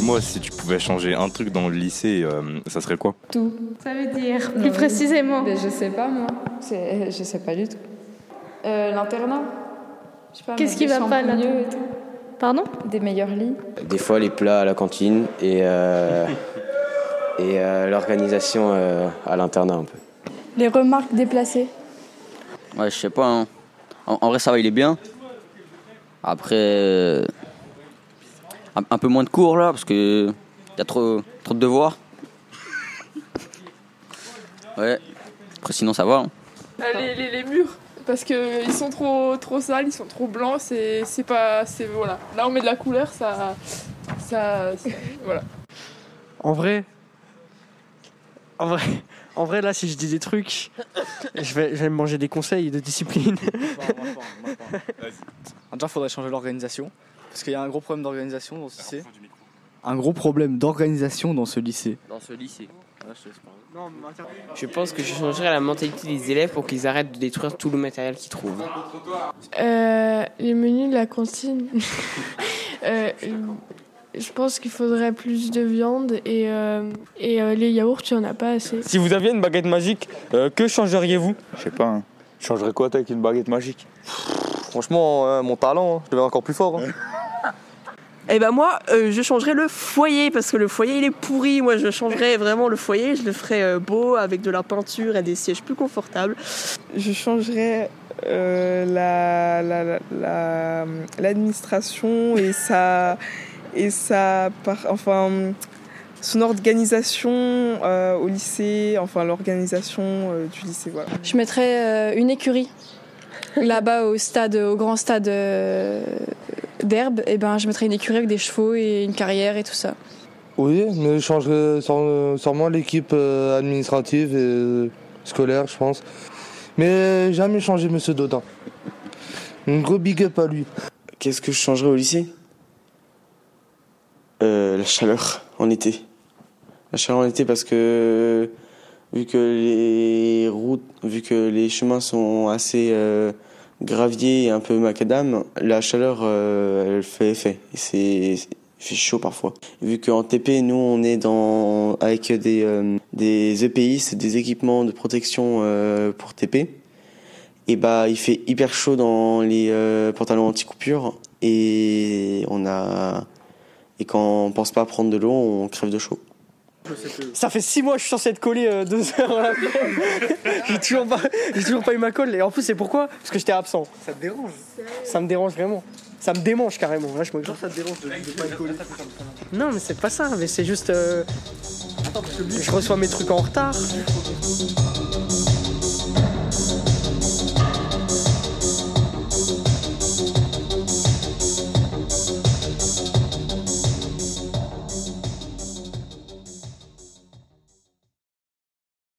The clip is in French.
toi, si tu pouvais changer un truc dans le lycée, euh, ça serait quoi Tout. Ça veut dire, plus précisément. Mais je sais pas moi. C'est- Je sais pas du tout. Euh, L'internat Je sais pas, Qu'est-ce qui va pas, là mieux et tout. Pardon Des meilleurs lits. Des fois, les plats à la cantine et, euh, et euh, l'organisation euh, à l'internat un peu. Les remarques déplacées. Ouais, je sais pas. hein. En, en vrai, ça va, il est bien. Après, euh, un, un peu moins de cours là, parce que y a trop, trop de devoirs. Ouais. Après, sinon, ça va. hein. Euh, les, les, les murs parce que ils sont trop trop sales, ils sont trop blancs, c'est c'est pas c'est voilà. Là on met de la couleur, ça ça voilà. En vrai, en vrai, en vrai, là, si je dis des trucs, je vais, je vais me manger des conseils de discipline. Déjà, il faudrait changer l'organisation. Parce qu'il y a un gros problème d'organisation dans ce lycée. Un gros problème d'organisation dans ce lycée. Dans ce lycée. Je pense que je changerais la mentalité des élèves pour qu'ils arrêtent de détruire tout le matériel qu'ils trouvent. Euh, les menus de la cantine. Euh, je pense qu'il faudrait plus de viande et, euh, et euh, les yaourts, il n'y en a pas assez. Si vous aviez une baguette magique, euh, que changeriez-vous? Je sais pas, hein. je changerais quoi avec une baguette magique? Franchement, euh, mon talent, hein, je deviens encore plus fort. hein. Eh ben moi, euh, je changerais le foyer parce que le foyer il est pourri. Moi, je changerais vraiment le foyer. Je le ferais euh, beau avec de la peinture et des sièges plus confortables. Je changerais euh, la la- la- la- l'administration et sa et sa par- enfin son organisation euh, au lycée, enfin l'organisation euh, du lycée voilà. Je mettrais euh, une écurie. Là-bas au stade, au grand stade euh, d'herbe, et ben je mettrais une écurie avec des chevaux et une carrière et tout ça. Oui, mais je changerais sûre- sûrement l'équipe euh, administrative et euh, scolaire, je pense. Mais jamais changer Monsieur Dodin. Un gros big up à lui. Qu'est-ce que je changerais au lycée? Euh, La chaleur en été. La chaleur en été parce que vu que les routes, vu que les chemins sont assez euh, graviers et un peu macadam, la chaleur euh, elle fait effet. Et c'est fait chaud parfois. Vu qu'en TP, nous on est dans avec des euh, des EPI, c'est des équipements de protection euh, pour TP. Et bah il fait hyper chaud dans les pantalons anti-coupure et on a et quand on pense pas prendre de l'eau, on crève de chaud. Ça fait 6 mois que je suis censé être collé euh, deux heures à la. J'ai toujours pas, toujours pas eu ma colle. Et en plus, c'est pourquoi? Parce que j'étais absent. Ça te dérange? Ça me dérange vraiment. Ça me démange carrément. Là, je me ça te dérange de, pas être collé? Non, mais c'est pas ça. Mais c'est juste. euh, je reçois mes trucs en retard.